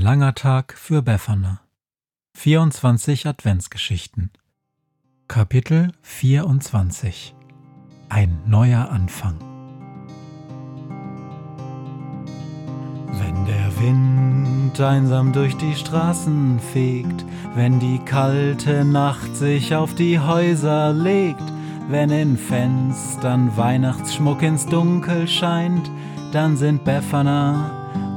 langer Tag für Befana. 24 Adventsgeschichten. Kapitel 24. Ein neuer Anfang. Wenn der Wind einsam durch die Straßen fegt, wenn die kalte Nacht sich auf die Häuser legt, wenn in Fenstern Weihnachtsschmuck ins Dunkel scheint, dann sind Befana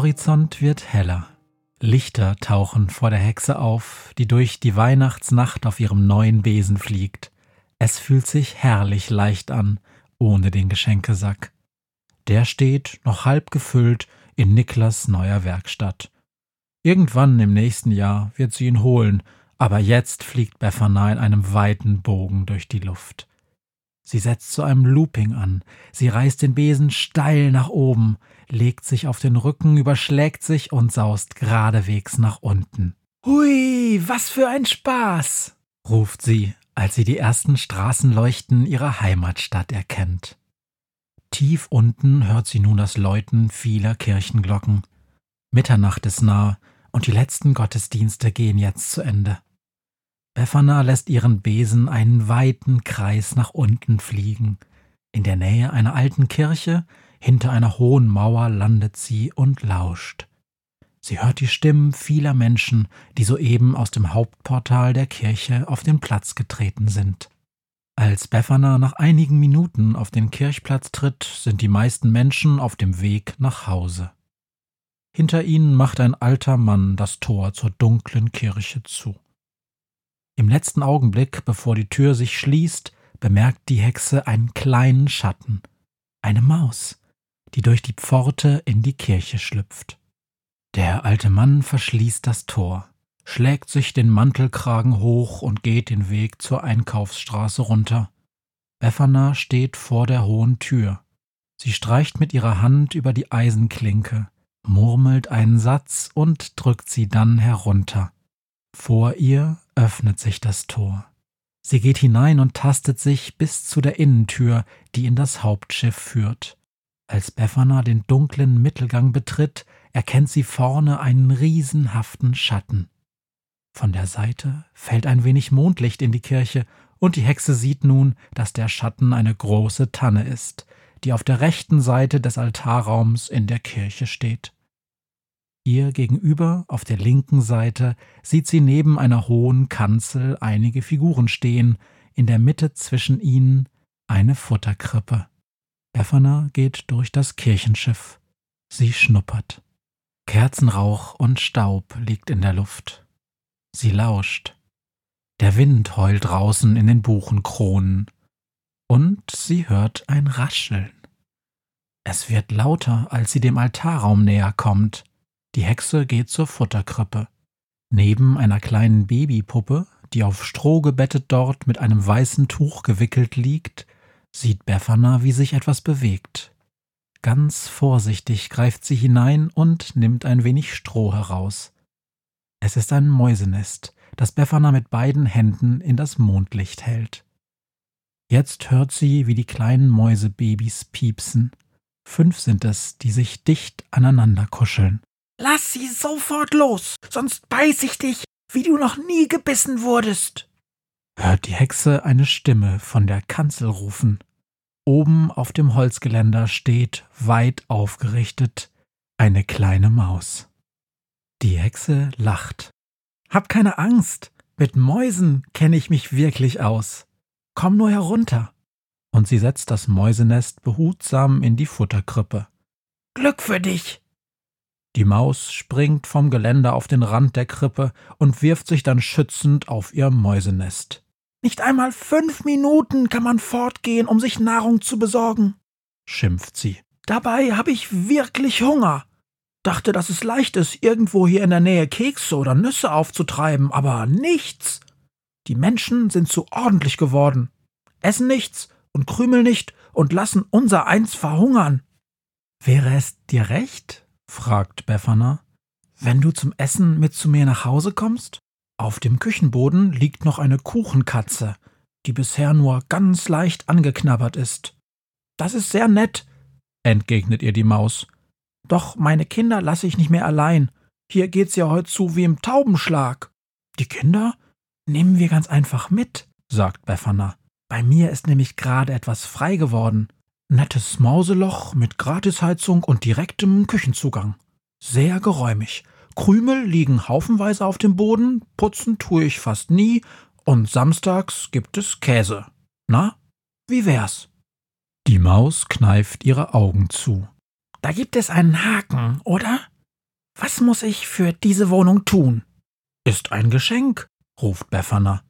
Horizont wird heller. Lichter tauchen vor der Hexe auf, die durch die Weihnachtsnacht auf ihrem neuen Besen fliegt. Es fühlt sich herrlich leicht an, ohne den Geschenkesack. Der steht, noch halb gefüllt, in Niklas neuer Werkstatt. Irgendwann im nächsten Jahr wird sie ihn holen, aber jetzt fliegt Befana in einem weiten Bogen durch die Luft. Sie setzt zu einem Looping an, sie reißt den Besen steil nach oben, legt sich auf den Rücken, überschlägt sich und saust geradewegs nach unten. Hui, was für ein Spaß! ruft sie, als sie die ersten Straßenleuchten ihrer Heimatstadt erkennt. Tief unten hört sie nun das Läuten vieler Kirchenglocken. Mitternacht ist nah, und die letzten Gottesdienste gehen jetzt zu Ende. Befana lässt ihren Besen einen weiten Kreis nach unten fliegen. In der Nähe einer alten Kirche hinter einer hohen Mauer landet sie und lauscht. Sie hört die Stimmen vieler Menschen, die soeben aus dem Hauptportal der Kirche auf den Platz getreten sind. Als Befana nach einigen Minuten auf den Kirchplatz tritt, sind die meisten Menschen auf dem Weg nach Hause. Hinter ihnen macht ein alter Mann das Tor zur dunklen Kirche zu. Im letzten Augenblick, bevor die Tür sich schließt, bemerkt die Hexe einen kleinen Schatten, eine Maus die durch die Pforte in die Kirche schlüpft. Der alte Mann verschließt das Tor, schlägt sich den Mantelkragen hoch und geht den Weg zur Einkaufsstraße runter. Befana steht vor der hohen Tür. Sie streicht mit ihrer Hand über die Eisenklinke, murmelt einen Satz und drückt sie dann herunter. Vor ihr öffnet sich das Tor. Sie geht hinein und tastet sich bis zu der Innentür, die in das Hauptschiff führt. Als Befana den dunklen Mittelgang betritt, erkennt sie vorne einen riesenhaften Schatten. Von der Seite fällt ein wenig Mondlicht in die Kirche, und die Hexe sieht nun, dass der Schatten eine große Tanne ist, die auf der rechten Seite des Altarraums in der Kirche steht. Ihr gegenüber, auf der linken Seite, sieht sie neben einer hohen Kanzel einige Figuren stehen, in der Mitte zwischen ihnen eine Futterkrippe. Befana geht durch das Kirchenschiff. Sie schnuppert. Kerzenrauch und Staub liegt in der Luft. Sie lauscht. Der Wind heult draußen in den Buchenkronen. Und sie hört ein Rascheln. Es wird lauter, als sie dem Altarraum näher kommt. Die Hexe geht zur Futterkrippe. Neben einer kleinen Babypuppe, die auf Stroh gebettet dort mit einem weißen Tuch gewickelt liegt, sieht Befana, wie sich etwas bewegt. Ganz vorsichtig greift sie hinein und nimmt ein wenig Stroh heraus. Es ist ein Mäusenest, das Befana mit beiden Händen in das Mondlicht hält. Jetzt hört sie, wie die kleinen Mäusebabys piepsen. Fünf sind es, die sich dicht aneinander kuscheln. Lass sie sofort los, sonst beiß ich dich, wie du noch nie gebissen wurdest hört die Hexe eine Stimme von der Kanzel rufen. Oben auf dem Holzgeländer steht, weit aufgerichtet, eine kleine Maus. Die Hexe lacht. Hab keine Angst. Mit Mäusen kenne ich mich wirklich aus. Komm nur herunter. Und sie setzt das Mäusenest behutsam in die Futterkrippe. Glück für dich. Die Maus springt vom Geländer auf den Rand der Krippe und wirft sich dann schützend auf ihr Mäusenest. Nicht einmal fünf Minuten kann man fortgehen, um sich Nahrung zu besorgen, schimpft sie. Dabei habe ich wirklich Hunger. Dachte, dass es leicht ist, irgendwo hier in der Nähe Kekse oder Nüsse aufzutreiben, aber nichts. Die Menschen sind zu ordentlich geworden, essen nichts und krümeln nicht und lassen unser eins verhungern. Wäre es dir recht, fragt Befana, wenn du zum Essen mit zu mir nach Hause kommst? Auf dem Küchenboden liegt noch eine Kuchenkatze, die bisher nur ganz leicht angeknabbert ist. Das ist sehr nett, entgegnet ihr die Maus. Doch meine Kinder lasse ich nicht mehr allein. Hier geht's ja heute zu wie im Taubenschlag. Die Kinder nehmen wir ganz einfach mit, sagt Befana. Bei mir ist nämlich gerade etwas frei geworden. Nettes Mauseloch mit Gratisheizung und direktem Küchenzugang. Sehr geräumig. Krümel liegen haufenweise auf dem Boden, putzen tue ich fast nie, und samstags gibt es Käse. Na, wie wär's? Die Maus kneift ihre Augen zu. Da gibt es einen Haken, oder? Was muss ich für diese Wohnung tun? Ist ein Geschenk, ruft Befana.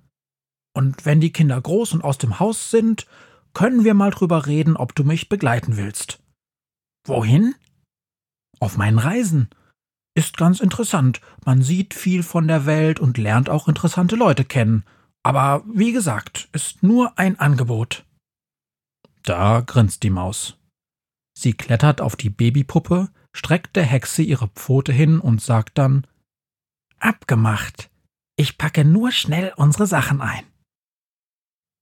Und wenn die Kinder groß und aus dem Haus sind, können wir mal drüber reden, ob du mich begleiten willst. Wohin? Auf meinen Reisen. Ist ganz interessant. Man sieht viel von der Welt und lernt auch interessante Leute kennen. Aber wie gesagt, ist nur ein Angebot. Da grinst die Maus. Sie klettert auf die Babypuppe, streckt der Hexe ihre Pfote hin und sagt dann Abgemacht. Ich packe nur schnell unsere Sachen ein.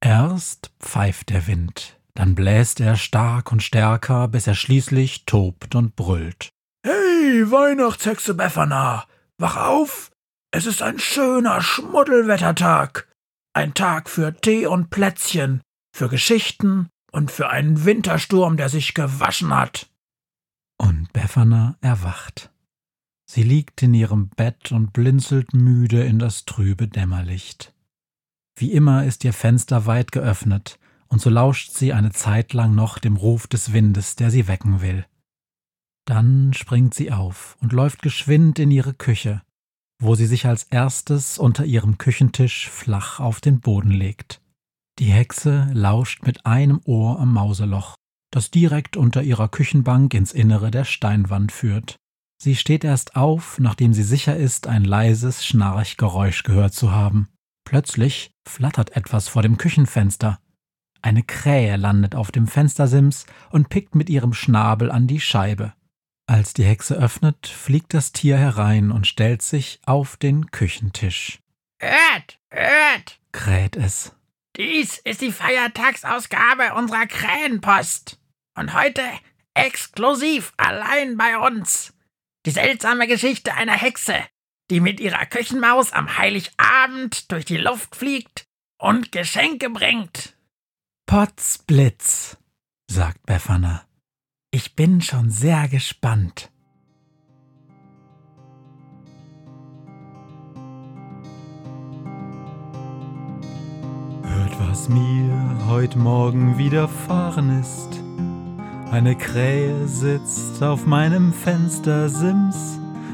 Erst pfeift der Wind, dann bläst er stark und stärker, bis er schließlich tobt und brüllt. Hey, Weihnachtshexe Befana, wach auf! Es ist ein schöner Schmuddelwettertag. Ein Tag für Tee und Plätzchen, für Geschichten und für einen Wintersturm, der sich gewaschen hat. Und Befana erwacht. Sie liegt in ihrem Bett und blinzelt müde in das trübe Dämmerlicht. Wie immer ist ihr Fenster weit geöffnet, und so lauscht sie eine Zeit lang noch dem Ruf des Windes, der sie wecken will. Dann springt sie auf und läuft geschwind in ihre Küche, wo sie sich als erstes unter ihrem Küchentisch flach auf den Boden legt. Die Hexe lauscht mit einem Ohr am Mauseloch, das direkt unter ihrer Küchenbank ins Innere der Steinwand führt. Sie steht erst auf, nachdem sie sicher ist, ein leises Schnarchgeräusch gehört zu haben. Plötzlich flattert etwas vor dem Küchenfenster. Eine Krähe landet auf dem Fenstersims und pickt mit ihrem Schnabel an die Scheibe. Als die Hexe öffnet, fliegt das Tier herein und stellt sich auf den Küchentisch. Hört, hört, kräht es. Dies ist die Feiertagsausgabe unserer Krähenpost. Und heute exklusiv allein bei uns. Die seltsame Geschichte einer Hexe, die mit ihrer Küchenmaus am Heiligabend durch die Luft fliegt und Geschenke bringt. Potzblitz, sagt Befana. Ich bin schon sehr gespannt. Hört, was mir heute Morgen widerfahren ist. Eine Krähe sitzt auf meinem Fenstersims